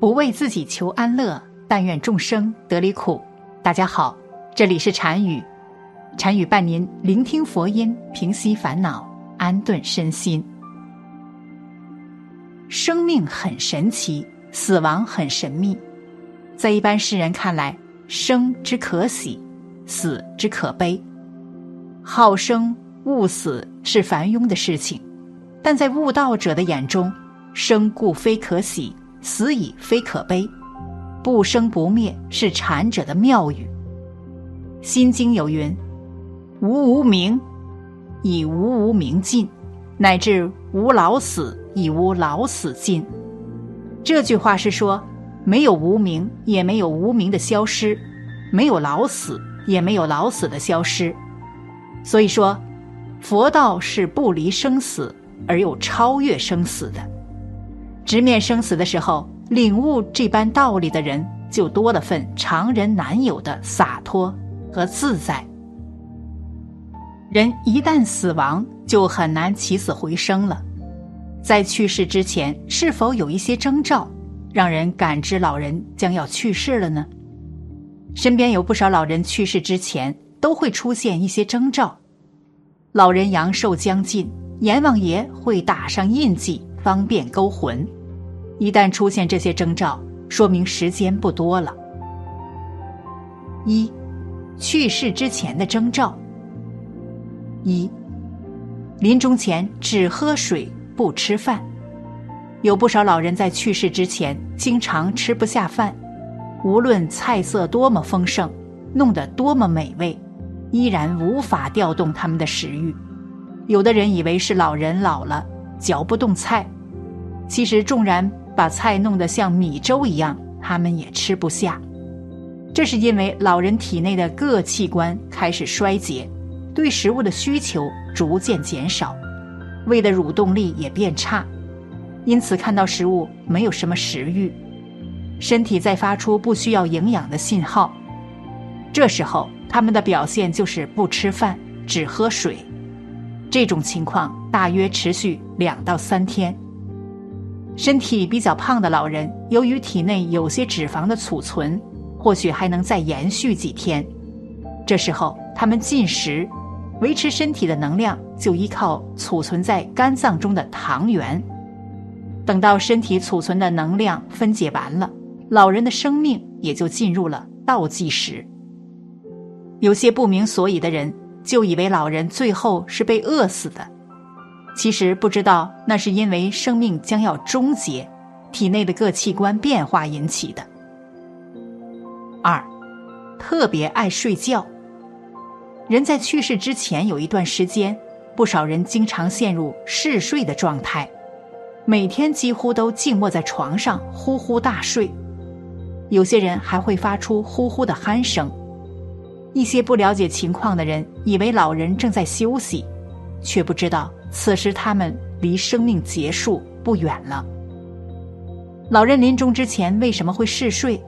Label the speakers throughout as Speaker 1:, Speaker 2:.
Speaker 1: 不为自己求安乐，但愿众生得离苦。大家好，这里是禅语，禅语伴您聆听佛音，平息烦恼，安顿身心。生命很神奇，死亡很神秘。在一般世人看来，生之可喜，死之可悲。好生恶死是凡庸的事情，但在悟道者的眼中，生故非可喜。死已非可悲，不生不灭是禅者的妙语。《心经》有云：“无无明，以无无明尽；乃至无老死，以无老死尽。”这句话是说，没有无明，也没有无明的消失；没有老死，也没有老死的消失。所以说，佛道是不离生死，而又超越生死的。直面生死的时候，领悟这般道理的人就多了份常人难有的洒脱和自在。人一旦死亡，就很难起死回生了。在去世之前，是否有一些征兆，让人感知老人将要去世了呢？身边有不少老人去世之前，都会出现一些征兆。老人阳寿将近，阎王爷会打上印记，方便勾魂。一旦出现这些征兆，说明时间不多了。一，去世之前的征兆。一，临终前只喝水不吃饭。有不少老人在去世之前经常吃不下饭，无论菜色多么丰盛，弄得多么美味，依然无法调动他们的食欲。有的人以为是老人老了嚼不动菜，其实纵然。把菜弄得像米粥一样，他们也吃不下。这是因为老人体内的各器官开始衰竭，对食物的需求逐渐减少，胃的蠕动力也变差，因此看到食物没有什么食欲，身体在发出不需要营养的信号。这时候他们的表现就是不吃饭，只喝水。这种情况大约持续两到三天。身体比较胖的老人，由于体内有些脂肪的储存，或许还能再延续几天。这时候他们进食，维持身体的能量就依靠储存在肝脏中的糖原。等到身体储存的能量分解完了，老人的生命也就进入了倒计时。有些不明所以的人，就以为老人最后是被饿死的。其实不知道，那是因为生命将要终结，体内的各器官变化引起的。二，特别爱睡觉。人在去世之前有一段时间，不少人经常陷入嗜睡的状态，每天几乎都静卧在床上呼呼大睡，有些人还会发出呼呼的鼾声。一些不了解情况的人以为老人正在休息，却不知道。此时，他们离生命结束不远了。老人临终之前为什么会嗜睡？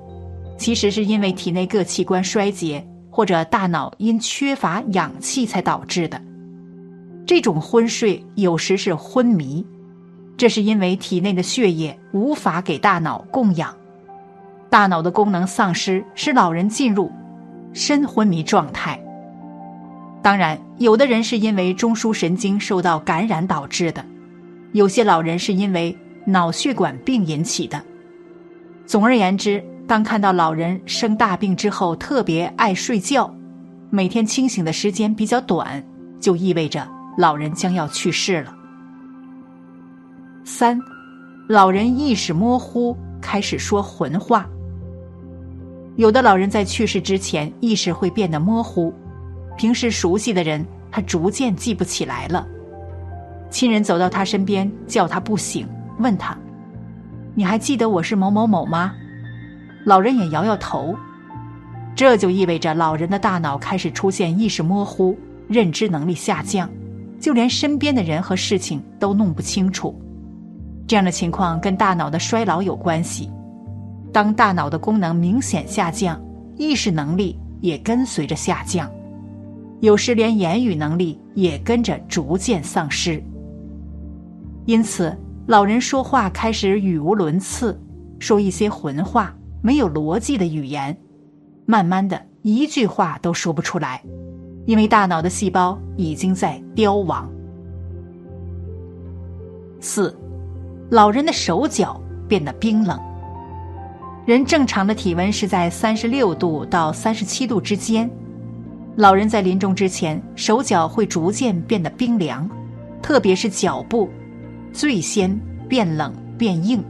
Speaker 1: 其实是因为体内各器官衰竭，或者大脑因缺乏氧气才导致的。这种昏睡有时是昏迷，这是因为体内的血液无法给大脑供氧，大脑的功能丧失，使老人进入深昏迷状态。当然，有的人是因为中枢神经受到感染导致的，有些老人是因为脑血管病引起的。总而言之，当看到老人生大病之后特别爱睡觉，每天清醒的时间比较短，就意味着老人将要去世了。三，老人意识模糊，开始说混话。有的老人在去世之前，意识会变得模糊。平时熟悉的人，他逐渐记不起来了。亲人走到他身边，叫他不醒，问他：“你还记得我是某某某吗？”老人也摇摇头。这就意味着老人的大脑开始出现意识模糊，认知能力下降，就连身边的人和事情都弄不清楚。这样的情况跟大脑的衰老有关系。当大脑的功能明显下降，意识能力也跟随着下降。有时连言语能力也跟着逐渐丧失，因此老人说话开始语无伦次，说一些混话、没有逻辑的语言，慢慢的一句话都说不出来，因为大脑的细胞已经在凋亡。四，老人的手脚变得冰冷。人正常的体温是在三十六度到三十七度之间，老人在临终之前，手脚会逐渐变得冰凉，特别是脚部，最先变冷变硬。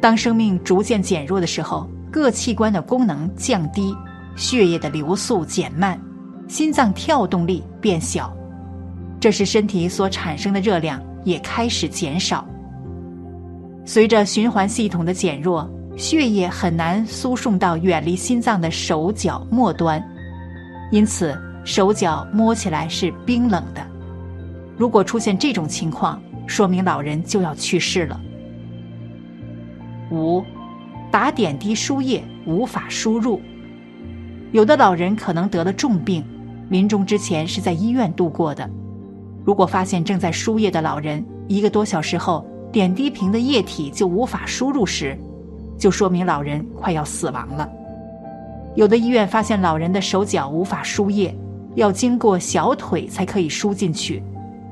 Speaker 1: 当生命逐渐减弱的时候，各器官的功能降低，血液的流速减慢，心脏跳动力变小，这时身体所产生的热量也开始减少。随着循环系统的减弱。血液很难输送到远离心脏的手脚末端，因此手脚摸起来是冰冷的。如果出现这种情况，说明老人就要去世了。五，打点滴输液无法输入，有的老人可能得了重病，临终之前是在医院度过的。如果发现正在输液的老人一个多小时后点滴瓶的液体就无法输入时，就说明老人快要死亡了。有的医院发现老人的手脚无法输液，要经过小腿才可以输进去，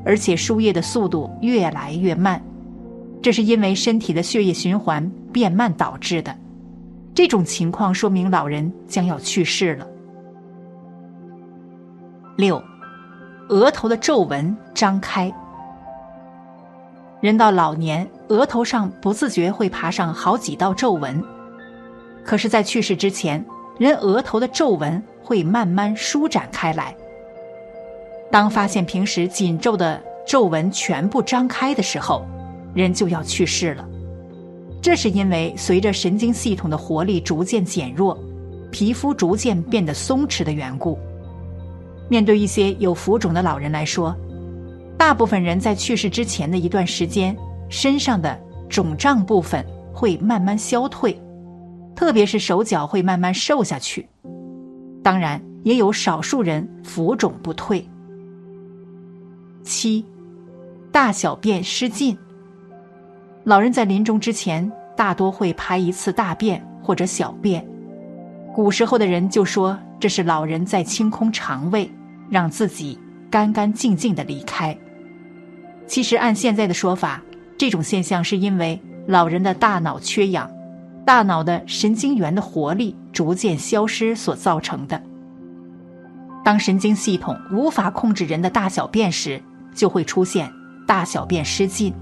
Speaker 1: 而且输液的速度越来越慢，这是因为身体的血液循环变慢导致的。这种情况说明老人将要去世了。六，额头的皱纹张开。人到老年，额头上不自觉会爬上好几道皱纹。可是，在去世之前，人额头的皱纹会慢慢舒展开来。当发现平时紧皱的皱纹全部张开的时候，人就要去世了。这是因为随着神经系统的活力逐渐减弱，皮肤逐渐变得松弛的缘故。面对一些有浮肿的老人来说，大部分人在去世之前的一段时间，身上的肿胀部分会慢慢消退，特别是手脚会慢慢瘦下去。当然，也有少数人浮肿不退。七，大小便失禁。老人在临终之前大多会排一次大便或者小便，古时候的人就说这是老人在清空肠胃，让自己干干净净的离开。其实，按现在的说法，这种现象是因为老人的大脑缺氧，大脑的神经元的活力逐渐消失所造成的。当神经系统无法控制人的大小便时，就会出现大小便失禁。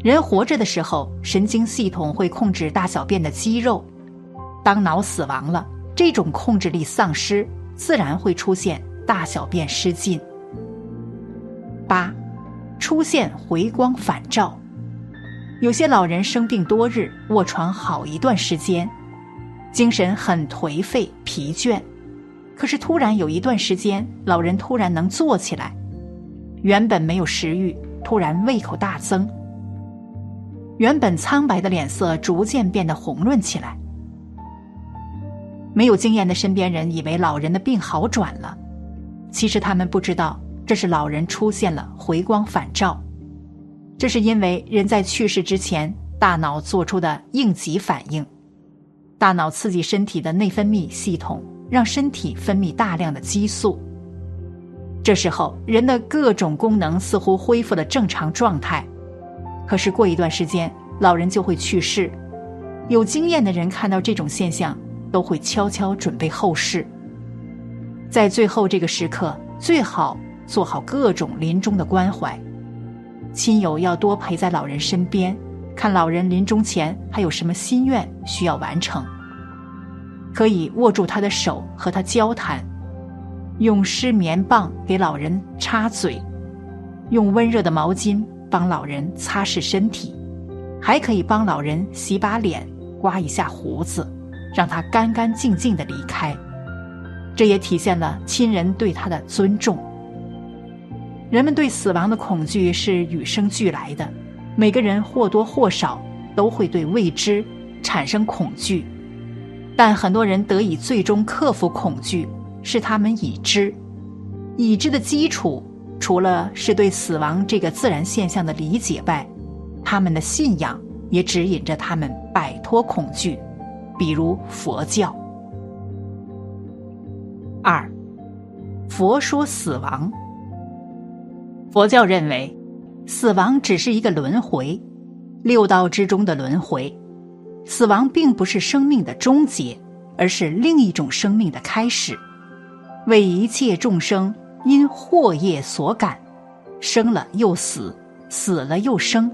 Speaker 1: 人活着的时候，神经系统会控制大小便的肌肉；当脑死亡了，这种控制力丧失，自然会出现大小便失禁。八。出现回光返照，有些老人生病多日，卧床好一段时间，精神很颓废疲倦，可是突然有一段时间，老人突然能坐起来，原本没有食欲，突然胃口大增，原本苍白的脸色逐渐变得红润起来。没有经验的身边人以为老人的病好转了，其实他们不知道。这是老人出现了回光返照，这是因为人在去世之前，大脑做出的应急反应。大脑刺激身体的内分泌系统，让身体分泌大量的激素。这时候，人的各种功能似乎恢复了正常状态。可是过一段时间，老人就会去世。有经验的人看到这种现象，都会悄悄准备后事。在最后这个时刻，最好。做好各种临终的关怀，亲友要多陪在老人身边，看老人临终前还有什么心愿需要完成。可以握住他的手和他交谈，用湿棉棒给老人擦嘴，用温热的毛巾帮老人擦拭身体，还可以帮老人洗把脸、刮一下胡子，让他干干净净的离开。这也体现了亲人对他的尊重。人们对死亡的恐惧是与生俱来的，每个人或多或少都会对未知产生恐惧，但很多人得以最终克服恐惧，是他们已知。已知的基础，除了是对死亡这个自然现象的理解外，他们的信仰也指引着他们摆脱恐惧，比如佛教。二，佛说死亡。佛教认为，死亡只是一个轮回，六道之中的轮回。死亡并不是生命的终结，而是另一种生命的开始。为一切众生因祸业所感，生了又死，死了又生，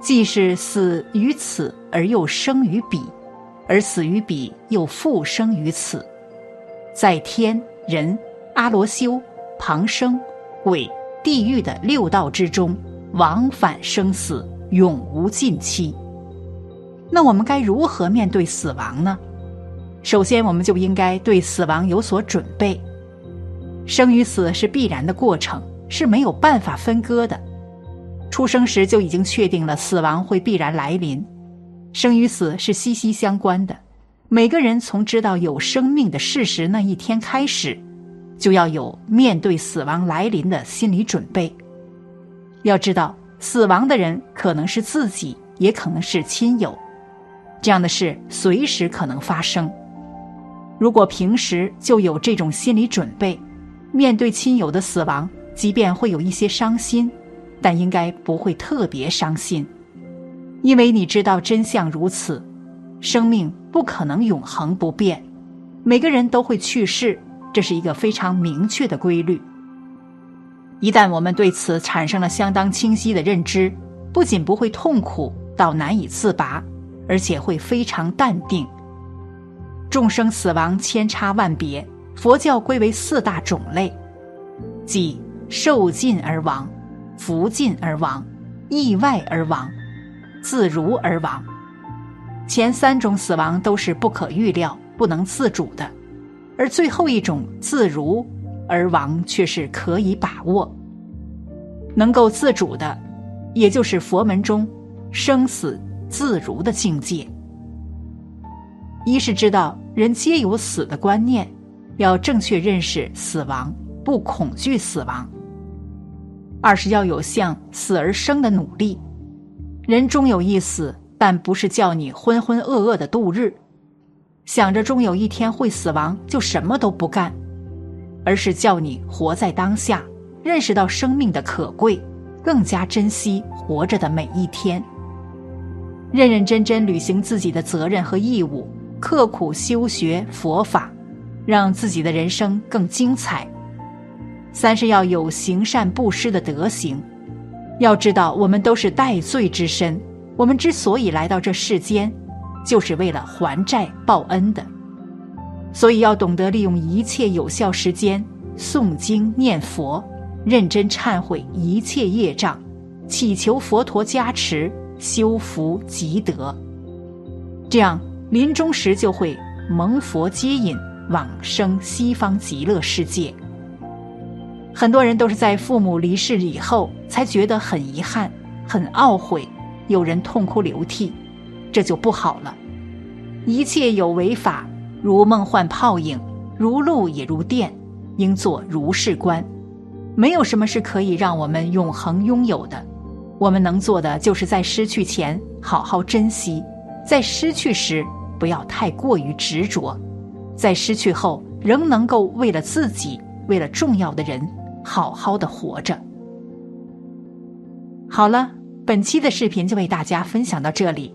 Speaker 1: 既是死于此而又生于彼，而死于彼又复生于此，在天人、阿罗修、旁生、鬼、地狱的六道之中，往返生死，永无尽期。那我们该如何面对死亡呢？首先，我们就应该对死亡有所准备。生与死是必然的过程，是没有办法分割的。出生时就已经确定了死亡会必然来临，生与死是息息相关的。每个人从知道有生命的事实那一天开始，就要有面对死亡来临的心理准备。要知道，死亡的人可能是自己，也可能是亲友。这样的事随时可能发生。如果平时就有这种心理准备，面对亲友的死亡，即便会有一些伤心，但应该不会特别伤心，因为你知道真相如此：生命不可能永恒不变，每个人都会去世，这是一个非常明确的规律。一旦我们对此产生了相当清晰的认知，不仅不会痛苦到难以自拔。而且会非常淡定。众生死亡千差万别，佛教归为四大种类，即受尽而亡、福尽而亡、意外而亡、自如而亡。前三种死亡都是不可预料、不能自主的，而最后一种自如而亡却是可以把握、能够自主的，也就是佛门中生死。自如的境界，一是知道人皆有死的观念，要正确认识死亡，不恐惧死亡；二是要有向死而生的努力。人终有一死，但不是叫你浑浑噩噩的度日，想着终有一天会死亡就什么都不干，而是叫你活在当下，认识到生命的可贵，更加珍惜活着的每一天。认认真真履行自己的责任和义务，刻苦修学佛法，让自己的人生更精彩。三是要有行善布施的德行。要知道，我们都是带罪之身，我们之所以来到这世间，就是为了还债报恩的。所以要懂得利用一切有效时间诵经念佛，认真忏悔一切业障，祈求佛陀加持。修福积德，这样临终时就会蒙佛接引往生西方极乐世界。很多人都是在父母离世以后才觉得很遗憾、很懊悔，有人痛哭流涕，这就不好了。一切有为法，如梦幻泡影，如露也如电，应作如是观。没有什么是可以让我们永恒拥有的。我们能做的，就是在失去前好好珍惜，在失去时不要太过于执着，在失去后仍能够为了自己，为了重要的人，好好的活着。好了，本期的视频就为大家分享到这里，